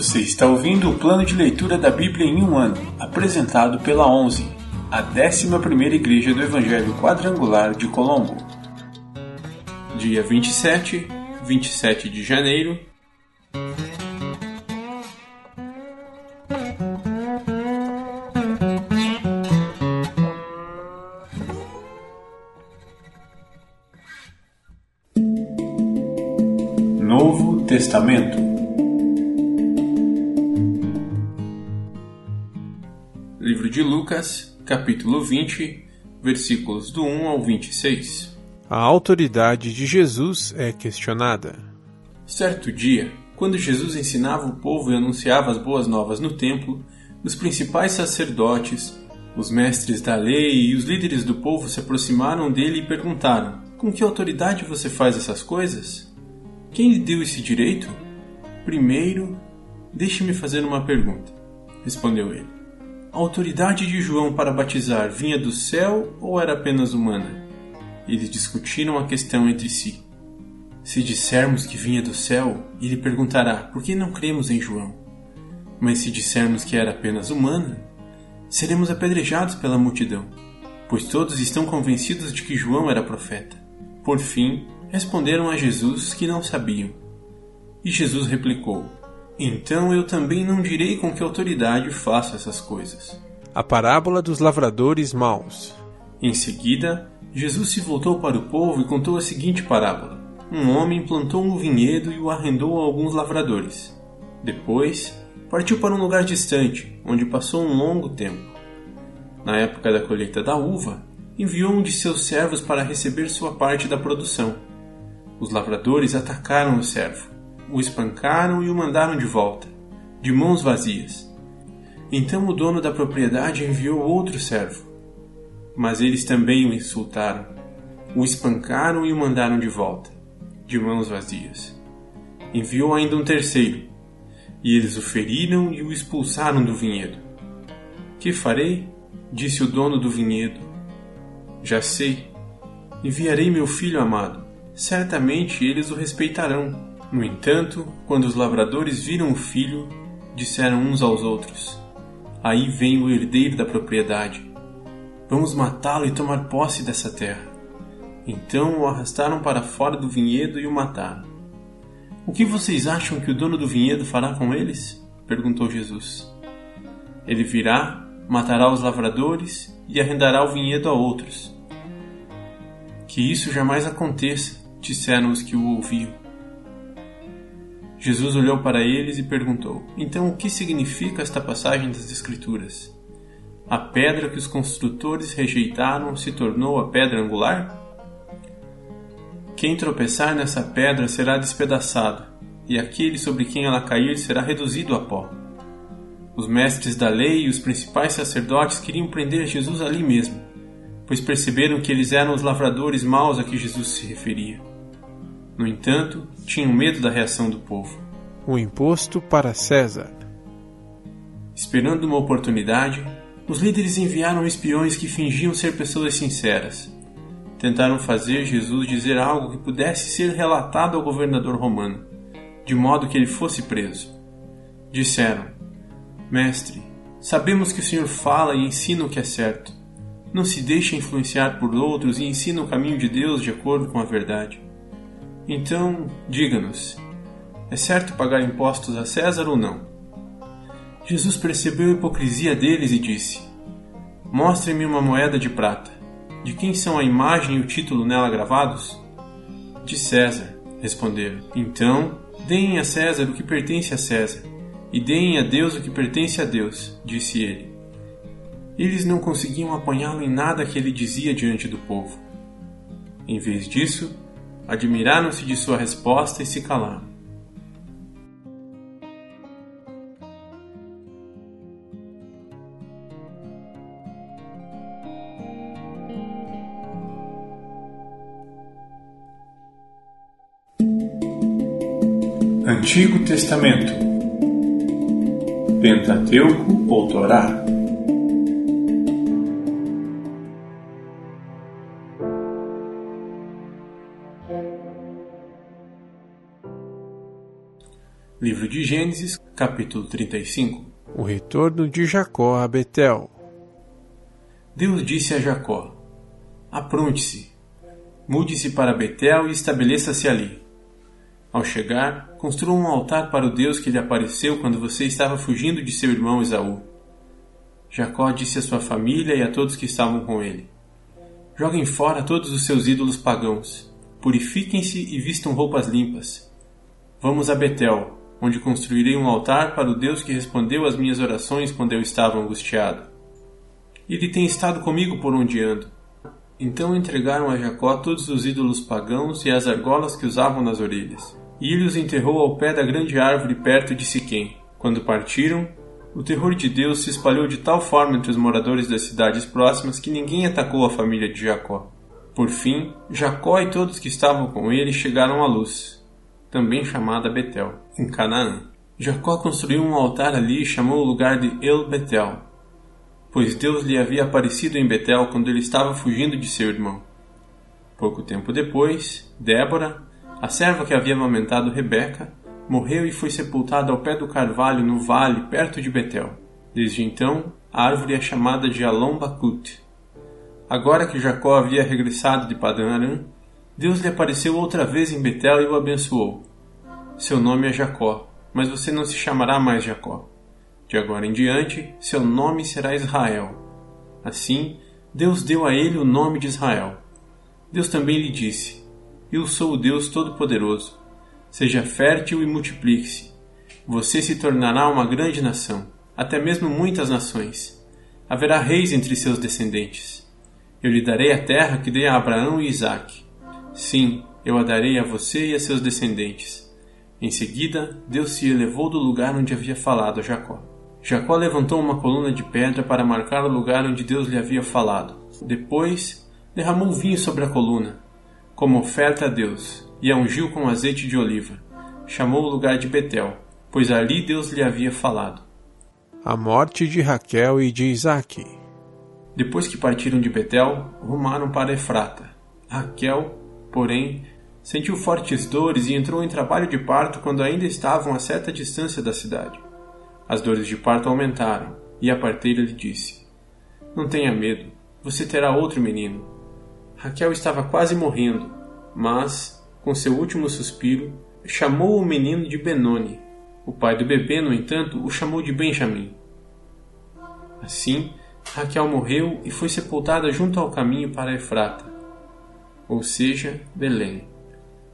Você está ouvindo o plano de leitura da Bíblia em um ano, apresentado pela 11, a 11ª Igreja do Evangelho Quadrangular de Colombo. Dia 27, 27 de janeiro. Novo Testamento Livro de Lucas, capítulo 20, versículos do 1 ao 26. A autoridade de Jesus é questionada. Certo dia, quando Jesus ensinava o povo e anunciava as boas novas no templo, os principais sacerdotes, os mestres da lei e os líderes do povo se aproximaram dele e perguntaram: Com que autoridade você faz essas coisas? Quem lhe deu esse direito? Primeiro, deixe-me fazer uma pergunta, respondeu ele. A autoridade de João para batizar vinha do céu ou era apenas humana? Eles discutiram a questão entre si. Se dissermos que vinha do céu, ele perguntará por que não cremos em João. Mas se dissermos que era apenas humana, seremos apedrejados pela multidão, pois todos estão convencidos de que João era profeta. Por fim, responderam a Jesus que não sabiam. E Jesus replicou: então eu também não direi com que autoridade faço essas coisas. A parábola dos lavradores maus. Em seguida, Jesus se voltou para o povo e contou a seguinte parábola: Um homem plantou um vinhedo e o arrendou a alguns lavradores. Depois, partiu para um lugar distante, onde passou um longo tempo. Na época da colheita da uva, enviou um de seus servos para receber sua parte da produção. Os lavradores atacaram o servo o espancaram e o mandaram de volta, de mãos vazias. Então o dono da propriedade enviou outro servo. Mas eles também o insultaram, o espancaram e o mandaram de volta, de mãos vazias. Enviou ainda um terceiro, e eles o feriram e o expulsaram do vinhedo. Que farei? disse o dono do vinhedo. Já sei. Enviarei meu filho amado. Certamente eles o respeitarão. No entanto, quando os lavradores viram o filho, disseram uns aos outros: Aí vem o herdeiro da propriedade. Vamos matá-lo e tomar posse dessa terra. Então o arrastaram para fora do vinhedo e o mataram. O que vocês acham que o dono do vinhedo fará com eles? perguntou Jesus. Ele virá, matará os lavradores e arrendará o vinhedo a outros. Que isso jamais aconteça, disseram os que o ouviam. Jesus olhou para eles e perguntou: Então o que significa esta passagem das Escrituras? A pedra que os construtores rejeitaram se tornou a pedra angular? Quem tropeçar nessa pedra será despedaçado, e aquele sobre quem ela cair será reduzido a pó. Os mestres da lei e os principais sacerdotes queriam prender Jesus ali mesmo, pois perceberam que eles eram os lavradores maus a que Jesus se referia. No entanto, tinham medo da reação do povo. O imposto para César. Esperando uma oportunidade, os líderes enviaram espiões que fingiam ser pessoas sinceras. Tentaram fazer Jesus dizer algo que pudesse ser relatado ao governador romano, de modo que ele fosse preso. Disseram: Mestre, sabemos que o Senhor fala e ensina o que é certo. Não se deixe influenciar por outros e ensina o caminho de Deus de acordo com a verdade. Então, diga-nos: é certo pagar impostos a César ou não? Jesus percebeu a hipocrisia deles e disse: Mostre-me uma moeda de prata. De quem são a imagem e o título nela gravados? De César, responderam. Então, deem a César o que pertence a César, e deem a Deus o que pertence a Deus, disse ele. Eles não conseguiam apanhá-lo em nada que ele dizia diante do povo. Em vez disso, admiraram-se de sua resposta e se calaram. Antigo Testamento Pentateuco ou Torá Livro de Gênesis, capítulo 35 O retorno de Jacó a Betel. Deus disse a Jacó: Apronte-se, mude-se para Betel e estabeleça-se ali. Ao chegar, construa um altar para o Deus que lhe apareceu quando você estava fugindo de seu irmão Esaú. Jacó disse à sua família e a todos que estavam com ele: Joguem fora todos os seus ídolos pagãos, purifiquem-se e vistam roupas limpas. Vamos a Betel, onde construirei um altar para o Deus que respondeu às minhas orações quando eu estava angustiado. Ele tem estado comigo por onde ando. Então entregaram a Jacó todos os ídolos pagãos e as argolas que usavam nas orelhas. E ele os enterrou ao pé da grande árvore perto de Siquém. Quando partiram, o terror de Deus se espalhou de tal forma entre os moradores das cidades próximas que ninguém atacou a família de Jacó. Por fim, Jacó e todos que estavam com ele chegaram à luz, também chamada Betel, em Canaã. Jacó construiu um altar ali e chamou o lugar de El Betel, pois Deus lhe havia aparecido em Betel quando ele estava fugindo de seu irmão. Pouco tempo depois, Débora, a serva que havia amamentado Rebeca, morreu e foi sepultada ao pé do carvalho no vale perto de Betel. Desde então, a árvore é chamada de Alon Bakut. Agora que Jacó havia regressado de Padan Aram, Deus lhe apareceu outra vez em Betel e o abençoou. Seu nome é Jacó, mas você não se chamará mais Jacó. De agora em diante, seu nome será Israel. Assim, Deus deu a ele o nome de Israel. Deus também lhe disse: Eu sou o Deus Todo-Poderoso. Seja fértil e multiplique-se. Você se tornará uma grande nação, até mesmo muitas nações. Haverá reis entre seus descendentes. Eu lhe darei a terra que dei a Abraão e Isaque. Sim, eu a darei a você e a seus descendentes. Em seguida, Deus se elevou do lugar onde havia falado a Jacó. Jacó levantou uma coluna de pedra para marcar o lugar onde Deus lhe havia falado. Depois, derramou vinho sobre a coluna, como oferta a Deus, e a ungiu com azeite de oliva. Chamou o lugar de Betel, pois ali Deus lhe havia falado. A morte de Raquel e de Isaque. Depois que partiram de Betel, rumaram para Efrata. Raquel Porém, sentiu fortes dores e entrou em trabalho de parto quando ainda estavam a certa distância da cidade. As dores de parto aumentaram, e a parteira lhe disse: Não tenha medo, você terá outro menino. Raquel estava quase morrendo, mas, com seu último suspiro, chamou o menino de Benoni. O pai do bebê, no entanto, o chamou de Benjamim. Assim, Raquel morreu e foi sepultada junto ao caminho para Efrata ou seja, Belém.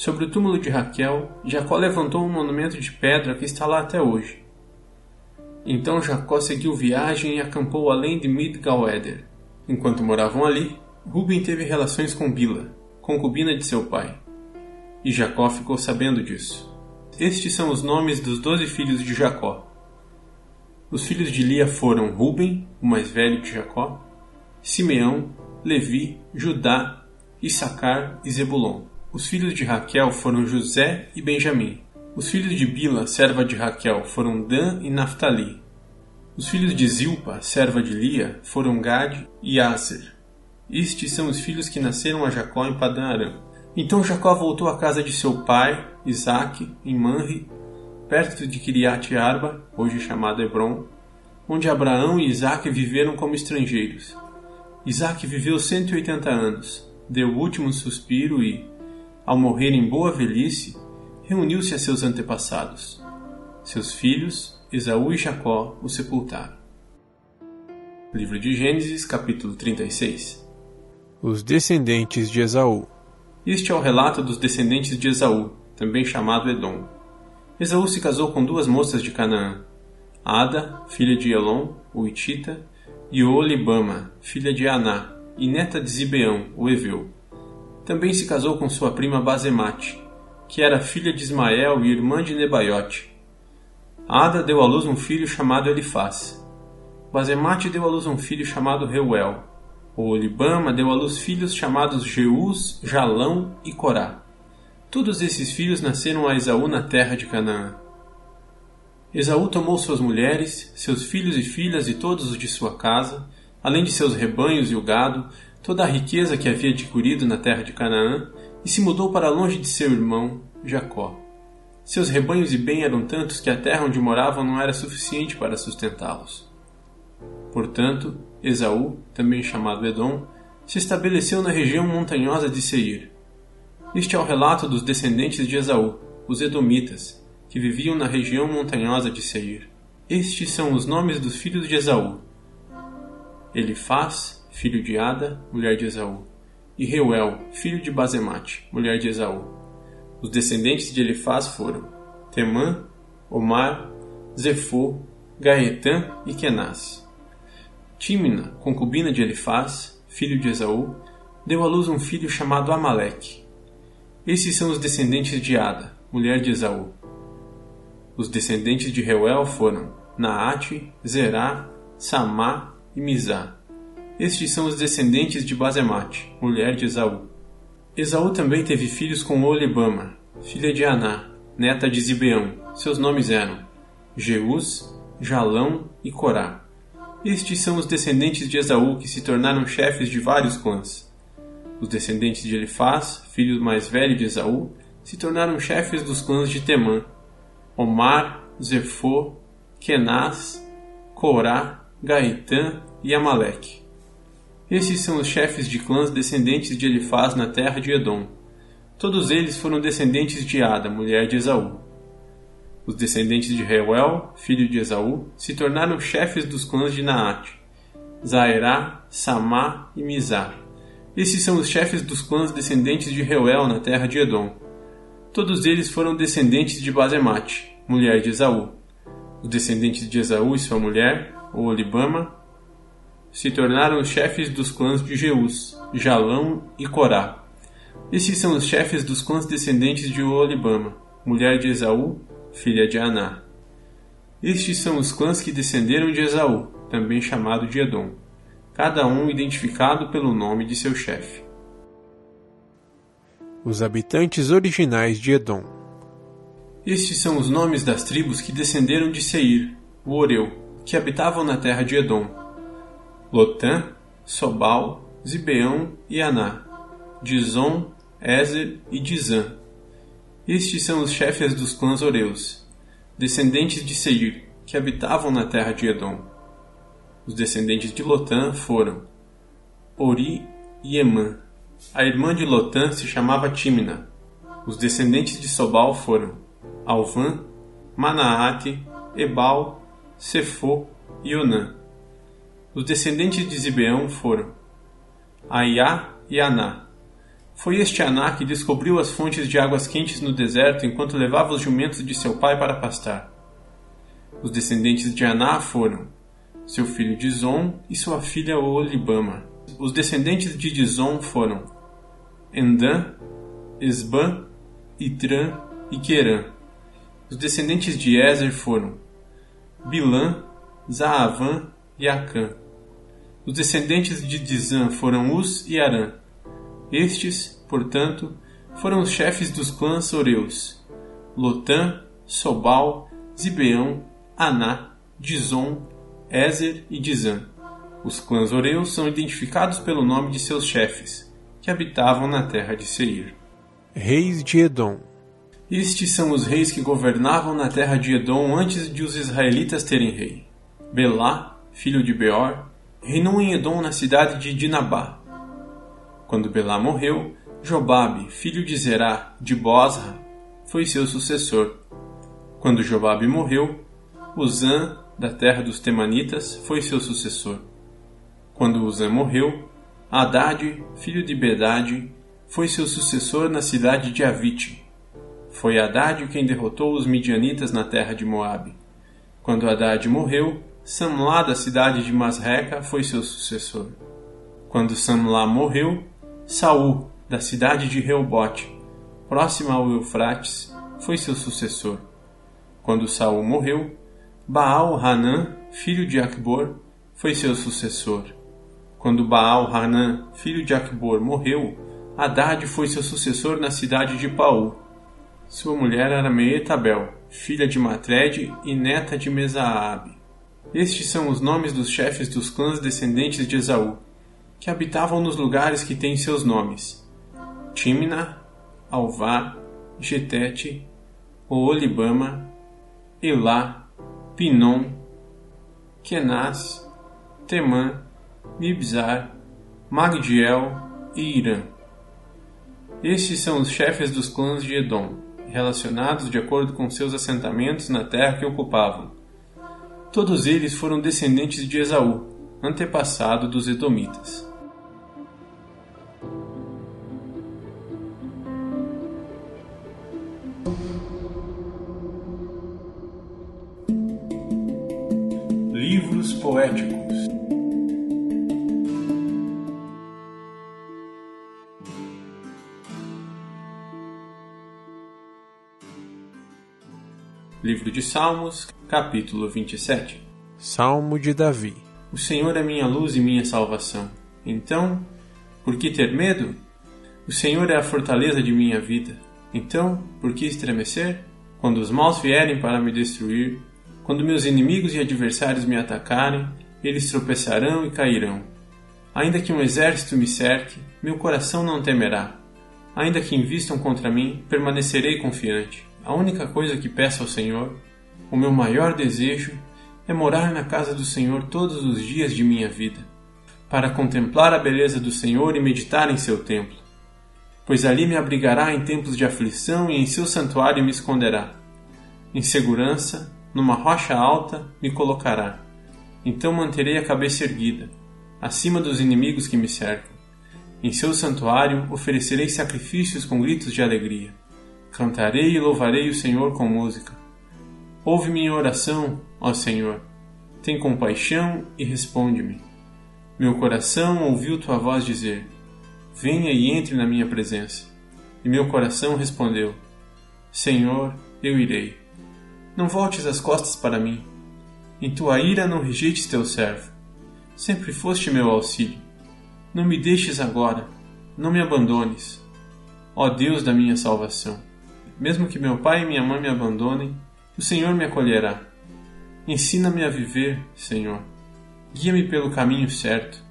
Sobre o túmulo de Raquel, Jacó levantou um monumento de pedra que está lá até hoje. Então Jacó seguiu viagem e acampou além de Midgal-Eder. Enquanto moravam ali, Ruben teve relações com Bila, concubina de seu pai. E Jacó ficou sabendo disso. Estes são os nomes dos doze filhos de Jacó. Os filhos de Lia foram Ruben, o mais velho de Jacó, Simeão, Levi, Judá Issacar e Zebulon. Os filhos de Raquel foram José e Benjamim. Os filhos de Bila, serva de Raquel, foram Dan e Naphtali. Os filhos de Zilpa, serva de Lia, foram Gad e Aser. Estes são os filhos que nasceram a Jacó em Padan Aram. Então Jacó voltou à casa de seu pai, Isaque, em Manre, perto de Kiriat Arba, hoje chamado Hebron, onde Abraão e Isaque viveram como estrangeiros. Isaque viveu 180 anos deu o último suspiro e, ao morrer em boa velhice, reuniu-se a seus antepassados. Seus filhos, Esaú e Jacó, o sepultaram. Livro de Gênesis, capítulo 36 Os descendentes de Esaú. Este é o relato dos descendentes de Esaú, também chamado Edom. Esaú se casou com duas moças de Canaã, Ada, filha de Elon, o Itita, e Olibama, filha de Aná, e neta de Zibeão, o Eveu. Também se casou com sua prima Bazemate, que era filha de Ismael e irmã de Nebaiote. Ada deu à luz um filho chamado Elifaz. Bazemate deu à luz um filho chamado Reuel. O Olibama deu à luz filhos chamados Jeus, Jalão e Corá. Todos esses filhos nasceram a Esaú na terra de Canaã. Esaú tomou suas mulheres, seus filhos e filhas e todos os de sua casa, além de seus rebanhos e o gado, toda a riqueza que havia adquirido na terra de Canaã, e se mudou para longe de seu irmão, Jacó. Seus rebanhos e bem eram tantos que a terra onde moravam não era suficiente para sustentá-los. Portanto, Esaú, também chamado Edom, se estabeleceu na região montanhosa de Seir. Este é o relato dos descendentes de Esaú, os Edomitas, que viviam na região montanhosa de Seir. Estes são os nomes dos filhos de Esaú: Elifaz, filho de Ada, mulher de Esaú, e Reuel, filho de Bazemate, mulher de Esaú. Os descendentes de Elifaz foram Temã, Omar, Zefô, Gaetã e Kenaz. Tímina, concubina de Elifaz, filho de Esaú, deu à luz um filho chamado Amaleque. Esses são os descendentes de Ada, mulher de Esaú. Os descendentes de Reuel foram Naate, Zerá, Samá e Mizá. Estes são os descendentes de Bazemate, mulher de Esaú. Esaú também teve filhos com Olibama, filha de Aná, neta de Zibeão. Seus nomes eram Jeus, Jalão e Corá. Estes são os descendentes de Esaú que se tornaram chefes de vários clãs. Os descendentes de Elifaz, filho mais velho de Esaú, se tornaram chefes dos clãs de Temã, Omar, Zefô, Kenaz, Corá, Gaetã e Amaleque. Esses são os chefes de clãs descendentes de Elifaz na terra de Edom. Todos eles foram descendentes de Ada, mulher de Esaú. Os descendentes de Reuel, filho de Esaú, se tornaram chefes dos clãs de Naate, Zaerá, Samá e Mizá. Esses são os chefes dos clãs descendentes de Reuel na terra de Edom. Todos eles foram descendentes de Bazemate, mulher de Esaú. Os descendentes de Esaú e sua mulher, Olibama, se tornaram os chefes dos clãs de Jeus, Jalão e Corá. Esses são os chefes dos clãs descendentes de Olibama, mulher de Esaú, filha de Aná. Estes são os clãs que descenderam de Esaú, também chamado de Edom, cada um identificado pelo nome de seu chefe. Os habitantes originais de Edom. Estes são os nomes das tribos que descenderam de Seir, o Oreu, que habitavam na terra de Edom, Lotã, Sobal, Zibeão e Aná, Dizon, Ezer e Dizã. Estes são os chefes dos clãs Oreus, descendentes de Seir, que habitavam na terra de Edom. Os descendentes de Lotã foram Ori e Emã. A irmã de Lotã se chamava Timna. Os descendentes de Sobal foram Alvã, Manaate, Ebal, Sefô e Onã. Os descendentes de Zibeão foram Aiá e Aná. Foi este Aná que descobriu as fontes de águas quentes no deserto enquanto levava os jumentos de seu pai para pastar. Os descendentes de Aná foram seu filho Dizon e sua filha Olibama. Os descendentes de Dizon foram Endã, Esbã, Itrã e Querã. Os descendentes de Ezer foram Bilã, Zaavã e Acã. Os descendentes de Dizã foram Uz e Arã. Estes, portanto, foram os chefes dos clãs Oreus: Lotã, Sobal, Zibeão, Aná, Dizon, Ezer e Dizã. Os clãs Oreus são identificados pelo nome de seus chefes, que habitavam na terra de Seir. Reis de Edom. Estes são os reis que governavam na terra de Edom antes de os israelitas terem rei. Belá, filho de Beor, reinou em Edom na cidade de Dinabá. Quando Belá morreu, Jobabe, filho de Zerá, de Bosra, foi seu sucessor. Quando Jobabe morreu, Uzã, da terra dos Temanitas, foi seu sucessor. Quando Uzã morreu, Haddad, filho de Bedade, foi seu sucessor na cidade de Avite. Foi Haddad quem derrotou os midianitas na terra de Moabe. Quando Haddad morreu, Samlá da cidade de Masreca foi seu sucessor. Quando Samlá morreu, Saul da cidade de Reobote, próxima ao Eufrates, foi seu sucessor. Quando Saul morreu, Baal Hanã, filho de Acbor, foi seu sucessor. Quando Baal Hanã, filho de Acbor, morreu, Haddad foi seu sucessor na cidade de Paú. Sua mulher era Meetabel, filha de Matred e neta de Mesaabe. Estes são os nomes dos chefes dos clãs descendentes de Esaú, que habitavam nos lugares que têm seus nomes: Timna, Alvá, Getete, Oolibama, Elá, Pinom, Kenaz, Temã, Mibzar, Magdiel e Irã. Estes são os chefes dos clãs de Edom, relacionados de acordo com seus assentamentos na terra que ocupavam. Todos eles foram descendentes de Esaú, antepassado dos Edomitas. Livro de Salmos, capítulo 27 Salmo de Davi O Senhor é minha luz e minha salvação. Então, por que ter medo? O Senhor é a fortaleza de minha vida. Então, por que estremecer? Quando os maus vierem para me destruir, quando meus inimigos e adversários me atacarem, eles tropeçarão e cairão. Ainda que um exército me cerque, meu coração não temerá. Ainda que invistam contra mim, permanecerei confiante. A única coisa que peço ao Senhor, o meu maior desejo, é morar na casa do Senhor todos os dias de minha vida, para contemplar a beleza do Senhor e meditar em seu templo. Pois ali me abrigará em tempos de aflição e em seu santuário me esconderá. Em segurança, numa rocha alta, me colocará. Então manterei a cabeça erguida, acima dos inimigos que me cercam. Em seu santuário oferecerei sacrifícios com gritos de alegria. Cantarei e louvarei o Senhor com música. Ouve minha oração, ó Senhor. Tem compaixão e responde-me. Meu coração ouviu tua voz dizer: Venha e entre na minha presença. E meu coração respondeu: Senhor, eu irei. Não voltes as costas para mim. Em tua ira não rejeites teu servo. Sempre foste meu auxílio. Não me deixes agora. Não me abandones. Ó Deus da minha salvação. Mesmo que meu pai e minha mãe me abandonem, o Senhor me acolherá. Ensina-me a viver, Senhor. Guia-me pelo caminho certo,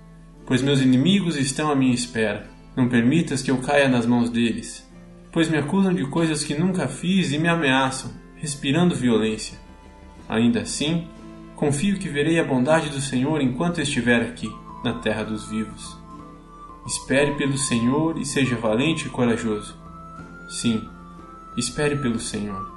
pois meus inimigos estão à minha espera. Não permitas que eu caia nas mãos deles, pois me acusam de coisas que nunca fiz e me ameaçam, respirando violência. Ainda assim, confio que verei a bondade do Senhor enquanto estiver aqui, na terra dos vivos. Espere pelo Senhor e seja valente e corajoso. Sim, Espere pelo Senhor.